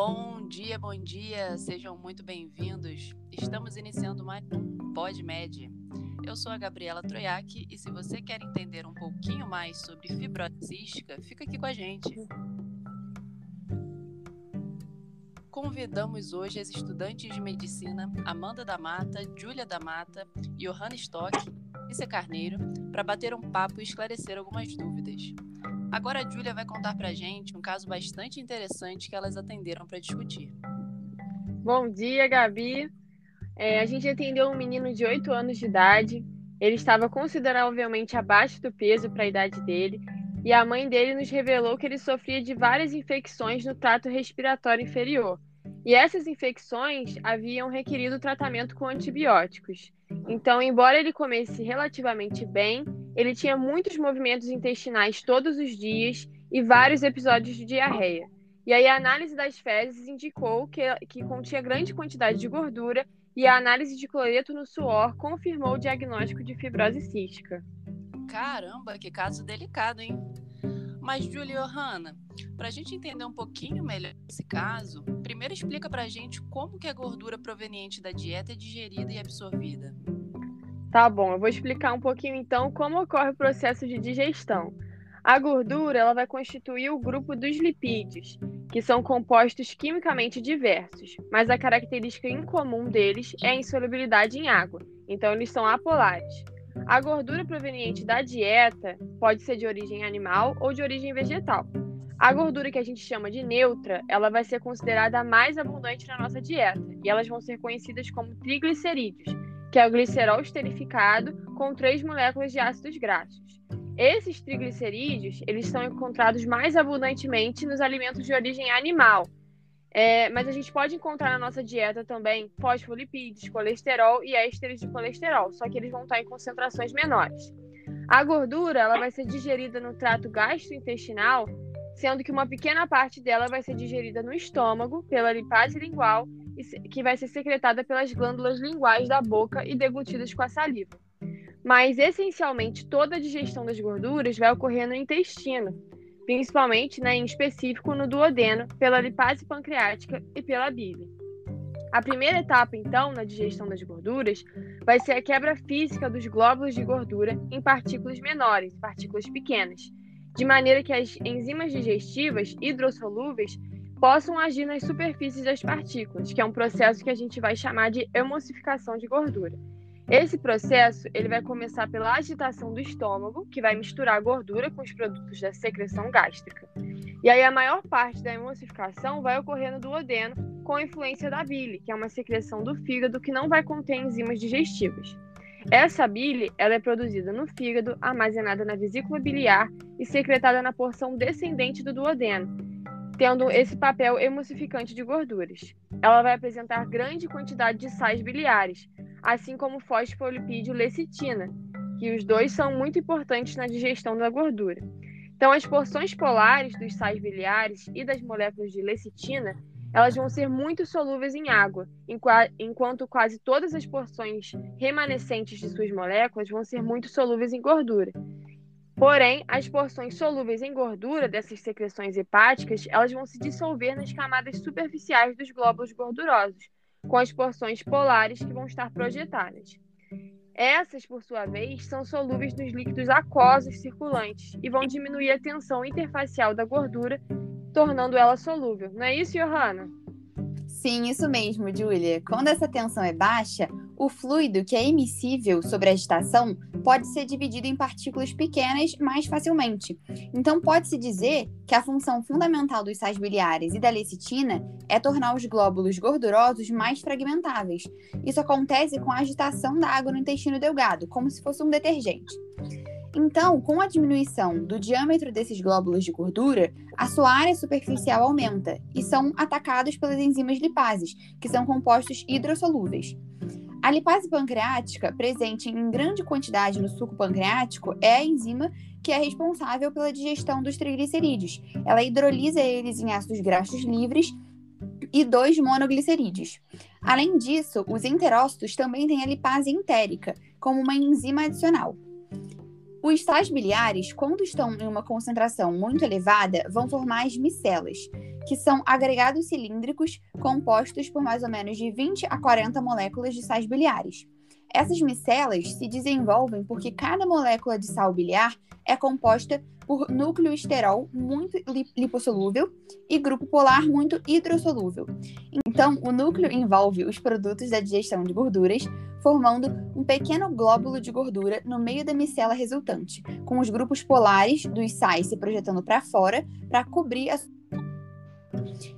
Bom dia, bom dia, sejam muito bem-vindos. Estamos iniciando mais um PodMed. Eu sou a Gabriela Troiac e se você quer entender um pouquinho mais sobre fibrose fica aqui com a gente. Convidamos hoje as estudantes de medicina Amanda da Mata, Júlia da Mata, Johanna Stock e Carneiro para bater um papo e esclarecer algumas dúvidas. Agora a Júlia vai contar para a gente um caso bastante interessante que elas atenderam para discutir. Bom dia, Gabi. É, a gente atendeu um menino de 8 anos de idade. Ele estava consideravelmente abaixo do peso para a idade dele e a mãe dele nos revelou que ele sofria de várias infecções no trato respiratório inferior. E essas infecções haviam requerido tratamento com antibióticos. Então, embora ele comesse relativamente bem, ele tinha muitos movimentos intestinais todos os dias e vários episódios de diarreia. E aí a análise das fezes indicou que, que continha grande quantidade de gordura e a análise de cloreto no suor confirmou o diagnóstico de fibrose cística. Caramba, que caso delicado, hein? Mas, Julia Johanna, para a gente entender um pouquinho melhor esse caso, primeiro explica para a gente como que a gordura proveniente da dieta é digerida e absorvida. Tá bom, eu vou explicar um pouquinho então como ocorre o processo de digestão. A gordura ela vai constituir o grupo dos lipídios, que são compostos quimicamente diversos, mas a característica incomum deles é a insolubilidade em água, então eles são apolares. A gordura proveniente da dieta pode ser de origem animal ou de origem vegetal. A gordura que a gente chama de neutra, ela vai ser considerada a mais abundante na nossa dieta, e elas vão ser conhecidas como triglicerídeos, que é o glicerol esterificado com três moléculas de ácidos graxos. Esses triglicerídeos, eles são encontrados mais abundantemente nos alimentos de origem animal, é, mas a gente pode encontrar na nossa dieta também fosfolipídios, colesterol e ésteres de colesterol, só que eles vão estar em concentrações menores. A gordura ela vai ser digerida no trato gastrointestinal, sendo que uma pequena parte dela vai ser digerida no estômago pela lipase lingual, que vai ser secretada pelas glândulas linguais da boca e deglutidas com a saliva. Mas essencialmente toda a digestão das gorduras vai ocorrer no intestino, principalmente, né, em específico, no duodeno, pela lipase pancreática e pela bile. A primeira etapa, então, na digestão das gorduras, vai ser a quebra física dos glóbulos de gordura em partículas menores, partículas pequenas, de maneira que as enzimas digestivas hidrossolúveis possam agir nas superfícies das partículas, que é um processo que a gente vai chamar de emulsificação de gordura. Esse processo ele vai começar pela agitação do estômago, que vai misturar a gordura com os produtos da secreção gástrica. E aí a maior parte da emulsificação vai ocorrer no duodeno, com influência da bile, que é uma secreção do fígado que não vai conter enzimas digestivas. Essa bile ela é produzida no fígado, armazenada na vesícula biliar e secretada na porção descendente do duodeno, tendo esse papel emulsificante de gorduras. Ela vai apresentar grande quantidade de sais biliares, assim como fosfolipídio lecitina, que os dois são muito importantes na digestão da gordura. Então, as porções polares dos sais biliares e das moléculas de lecitina, elas vão ser muito solúveis em água, enquanto quase todas as porções remanescentes de suas moléculas vão ser muito solúveis em gordura. Porém, as porções solúveis em gordura dessas secreções hepáticas, elas vão se dissolver nas camadas superficiais dos glóbulos gordurosos, com as porções polares que vão estar projetadas. Essas, por sua vez, são solúveis nos líquidos aquosos circulantes e vão diminuir a tensão interfacial da gordura, tornando ela solúvel. Não é isso, Johanna? Sim, isso mesmo, Julia. Quando essa tensão é baixa, o fluido que é emissível sobre a agitação pode ser dividido em partículas pequenas mais facilmente. Então, pode-se dizer que a função fundamental dos sais biliares e da lecitina é tornar os glóbulos gordurosos mais fragmentáveis. Isso acontece com a agitação da água no intestino delgado, como se fosse um detergente. Então, com a diminuição do diâmetro desses glóbulos de gordura, a sua área superficial aumenta e são atacados pelas enzimas lipases, que são compostos hidrossolúveis. A lipase pancreática, presente em grande quantidade no suco pancreático, é a enzima que é responsável pela digestão dos triglicerídeos. Ela hidrolisa eles em ácidos graxos livres e dois monoglicerídeos. Além disso, os enterócitos também têm a lipase entérica, como uma enzima adicional. Os sais biliares, quando estão em uma concentração muito elevada, vão formar as micelas, que são agregados cilíndricos compostos por mais ou menos de 20 a 40 moléculas de sais biliares. Essas micelas se desenvolvem porque cada molécula de sal biliar é composta por núcleo esterol muito lipossolúvel e grupo polar muito hidrossolúvel. Então, o núcleo envolve os produtos da digestão de gorduras, formando um pequeno glóbulo de gordura no meio da micela resultante, com os grupos polares dos sais se projetando para fora para cobrir a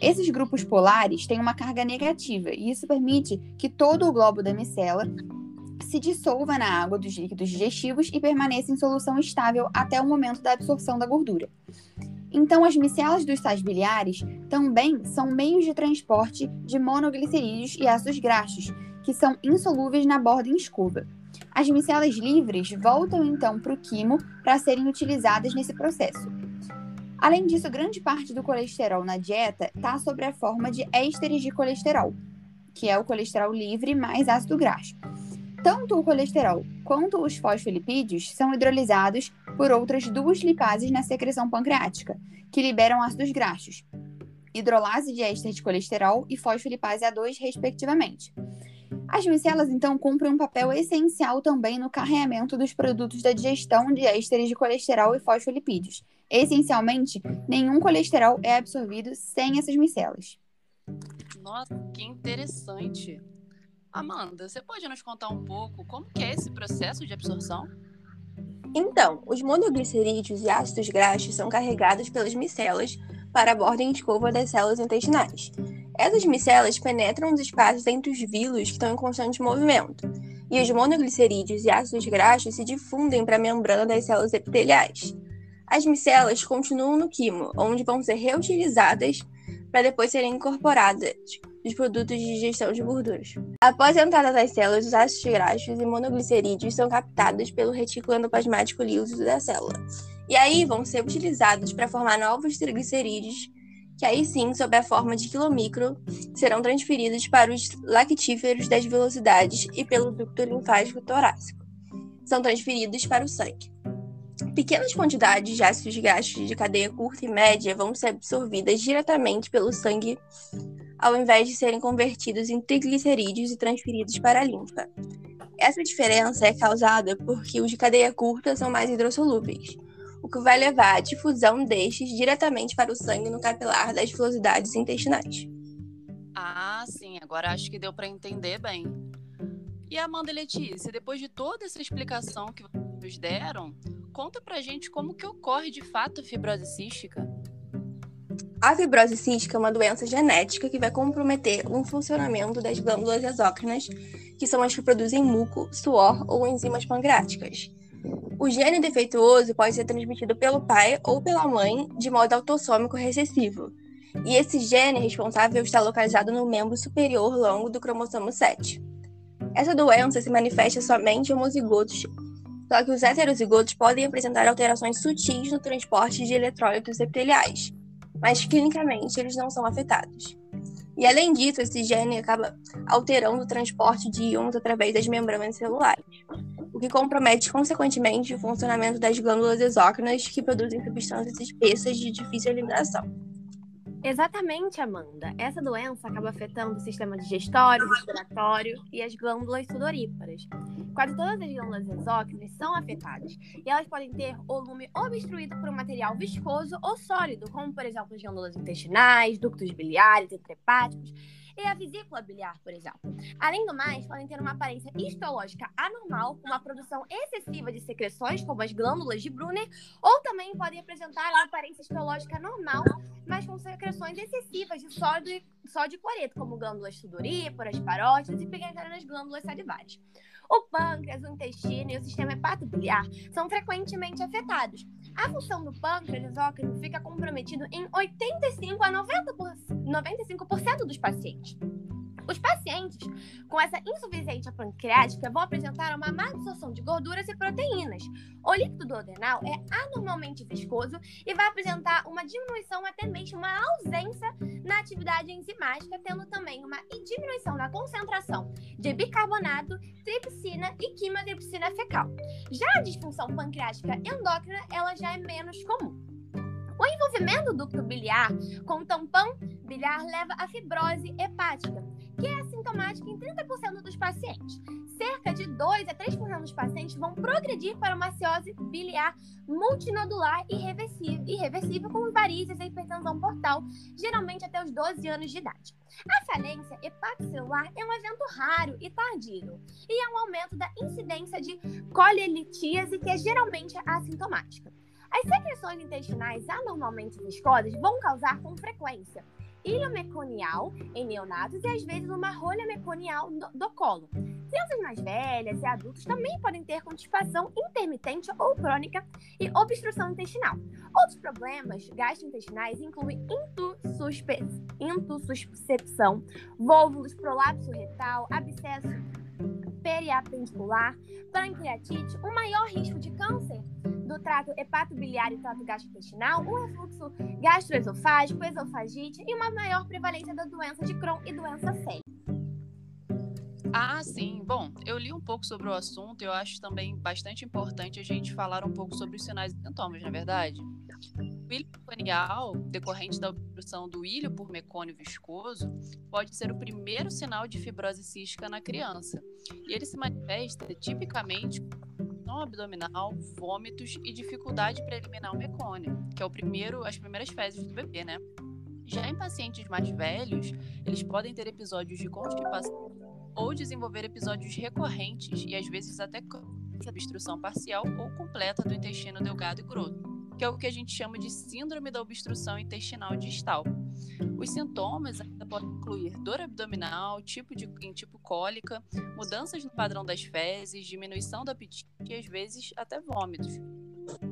esses grupos polares têm uma carga negativa e isso permite que todo o globo da micela se dissolva na água dos líquidos digestivos e permaneça em solução estável até o momento da absorção da gordura. Então, as micelas dos sais biliares também são meios de transporte de monoglicerídeos e ácidos graxos, que são insolúveis na borda em escova. As micelas livres voltam então para o quimo para serem utilizadas nesse processo. Além disso, grande parte do colesterol na dieta está sob a forma de ésteres de colesterol, que é o colesterol livre mais ácido graxo. Tanto o colesterol quanto os fosfolipídios são hidrolisados por outras duas lipases na secreção pancreática, que liberam ácidos graxos, hidrolase de éster de colesterol e fosfolipase A2, respectivamente. As micelas, então, cumprem um papel essencial também no carreamento dos produtos da digestão de ésteres de colesterol e fosfolipídios. Essencialmente, nenhum colesterol é absorvido sem essas micelas. Nossa, que interessante. Amanda, você pode nos contar um pouco como que é esse processo de absorção? Então, os monoglicerídeos e ácidos graxos são carregados pelas micelas para a borda em escova das células intestinais. Essas micelas penetram nos espaços entre os vilos que estão em constante movimento, e os monoglicerídeos e ácidos graxos se difundem para a membrana das células epiteliais. As micelas continuam no quimo, onde vão ser reutilizadas para depois serem incorporadas dos produtos de digestão de gorduras. Após a entrada das células, os ácidos graxos e monoglicerídeos são captados pelo retículo endoplasmático liso da célula. E aí vão ser utilizados para formar novos triglicerídeos, que aí sim, sob a forma de quilomicro, serão transferidos para os lactíferos das velocidades e pelo ducto linfático torácico. São transferidos para o sangue. Pequenas quantidades de ácidos graxos de cadeia curta e média vão ser absorvidas diretamente pelo sangue ao invés de serem convertidos em triglicerídeos e transferidos para a linfa. Essa diferença é causada porque os de cadeia curta são mais hidrossolúveis, o que vai levar à difusão destes diretamente para o sangue no capilar das velocidades intestinais. Ah, sim, agora acho que deu para entender bem. E Amanda Letícia, depois de toda essa explicação que vocês deram, conta pra gente como que ocorre de fato a fibrose cística. A fibrose cística é uma doença genética que vai comprometer o funcionamento das glândulas exócrinas, que são as que produzem muco, suor ou enzimas pancreáticas. O gene defeituoso pode ser transmitido pelo pai ou pela mãe de modo autossômico recessivo. E esse gene responsável está localizado no membro superior longo do cromossomo 7. Essa doença se manifesta somente em homozigotos, só que os heterozigotos podem apresentar alterações sutis no transporte de eletrólitos epiteliais mas clinicamente eles não são afetados. E além disso, esse gene acaba alterando o transporte de íons através das membranas celulares, que compromete consequentemente o funcionamento das glândulas exócrinas que produzem substâncias espessas de difícil eliminação. Exatamente, Amanda. Essa doença acaba afetando o sistema digestório, respiratório e as glândulas sudoríparas. Quase todas as glândulas exócrinas são afetadas e elas podem ter o lume obstruído por um material viscoso ou sólido, como por exemplo as glândulas intestinais, ductos biliares, intrahepáticos e a vesícula biliar, por exemplo. Além do mais, podem ter uma aparência histológica anormal, com uma produção excessiva de secreções, como as glândulas de Brunner, ou também podem apresentar uma aparência histológica normal, mas com secreções excessivas de sódio, sódio e cloreto, como glândulas sudoríparas, parótidas e pequenas glândulas salivares. O pâncreas, o intestino e o sistema hepatobiliar são frequentemente afetados. A função do pâncreas exócrino fica comprometido em 85 a 90 por, 95% dos pacientes. Os pacientes com essa insuficiência pancreática vão apresentar uma má absorção de gorduras e proteínas. O líquido duodenal é anormalmente viscoso e vai apresentar uma diminuição, até mesmo uma ausência na atividade enzimática, tendo também uma diminuição na concentração de bicarbonato, tripsina e quimotripsina fecal. Já a disfunção pancreática endócrina, ela já é menos comum. O envolvimento do ducto biliar com tampão biliar leva à fibrose hepática, que é assintomática em 30% dos pacientes. Cerca de 2 a 3% dos pacientes vão progredir para uma ciose biliar multinodular irreversível, irreversível com varizes e hipertensão portal, geralmente até os 12 anos de idade. A falência hepatocelular é um evento raro e tardio, e é um aumento da incidência de colelitíase, que é geralmente assintomática. As secreções intestinais anormalmente viscosas vão causar com frequência ilha meconial em neonatos e às vezes uma rolha meconial do, do colo. Crianças mais velhas e adultos também podem ter constipação intermitente ou crônica e obstrução intestinal. Outros problemas gastrointestinais incluem intussuscepção, vôvulos, prolapso retal, abscesso periapendicular, pancreatite, um maior risco de câncer do trato hepatobiliar e trato gastrointestinal, o refluxo gastroesofágico, esofagite e uma maior prevalência da doença de Crohn e doença celíaca. Ah, sim. Bom, eu li um pouco sobre o assunto e eu acho também bastante importante a gente falar um pouco sobre os sinais e sintomas, na é verdade. O ilho meconial, decorrente da obstrução do ilho por mecônio viscoso, pode ser o primeiro sinal de fibrose cística na criança. E ele se manifesta tipicamente abdominal, vômitos e dificuldade para eliminar o mecônio, que é o primeiro, as primeiras fezes do bebê, né? Já em pacientes mais velhos, eles podem ter episódios de constipação ou desenvolver episódios recorrentes e às vezes até obstrução parcial ou completa do intestino delgado e grosso que é o que a gente chama de síndrome da obstrução intestinal distal. Os sintomas ainda podem incluir dor abdominal, tipo de, em tipo cólica, mudanças no padrão das fezes, diminuição do apetite e às vezes até vômitos.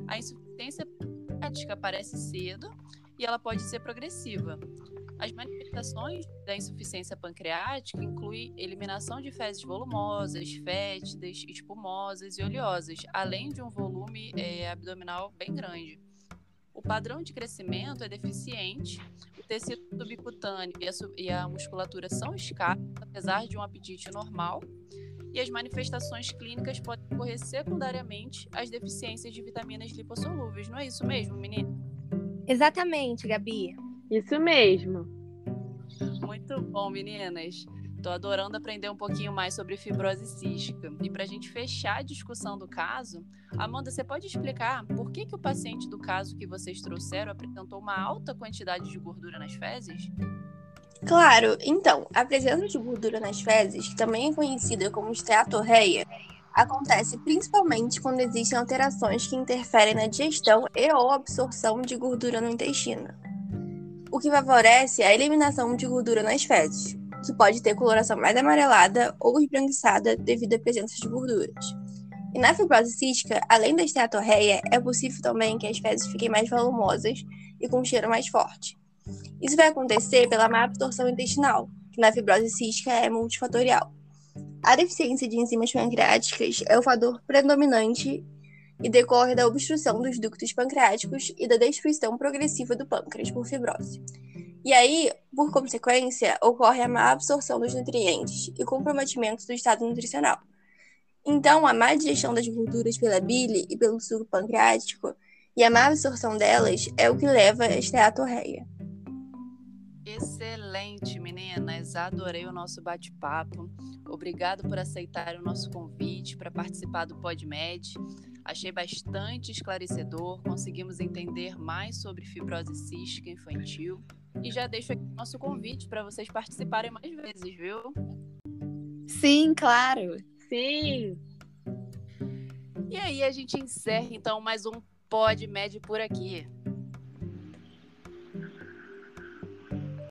A insuficiência hepática aparece cedo e ela pode ser progressiva. As manifestações da insuficiência pancreática incluem eliminação de fezes volumosas, fétidas, espumosas e oleosas, além de um volume é, abdominal bem grande. O padrão de crescimento é deficiente, tecido subcutâneo e a, e a musculatura são escassos, apesar de um apetite normal, e as manifestações clínicas podem ocorrer secundariamente às deficiências de vitaminas lipossolúveis. Não é isso mesmo, menina? Exatamente, Gabi. Isso mesmo. Muito bom, meninas. Tô adorando aprender um pouquinho mais sobre fibrose cística. E para a gente fechar a discussão do caso, Amanda, você pode explicar por que, que o paciente do caso que vocês trouxeram apresentou uma alta quantidade de gordura nas fezes? Claro, então, a presença de gordura nas fezes, que também é conhecida como esteatorreia, acontece principalmente quando existem alterações que interferem na digestão e ou absorção de gordura no intestino o que favorece a eliminação de gordura nas fezes, que pode ter coloração mais amarelada ou esbranquiçada devido à presença de gorduras. E na fibrose cística, além da esteatorreia, é possível também que as fezes fiquem mais volumosas e com um cheiro mais forte. Isso vai acontecer pela má absorção intestinal, que na fibrose cística é multifatorial. A deficiência de enzimas pancreáticas é o fator predominante e decorre da obstrução dos ductos pancreáticos e da destruição progressiva do pâncreas por fibrose. E aí, por consequência, ocorre a má absorção dos nutrientes e comprometimento do estado nutricional. Então, a má digestão das gorduras pela bile e pelo suco pancreático e a má absorção delas é o que leva a esteatorreia. Excelente, meninas. Adorei o nosso bate-papo. Obrigado por aceitar o nosso convite para participar do PodMed. Achei bastante esclarecedor, conseguimos entender mais sobre fibrose cística infantil e já deixo aqui o nosso convite para vocês participarem mais vezes, viu? Sim, claro. Sim. E aí a gente encerra então mais um PodMed por aqui.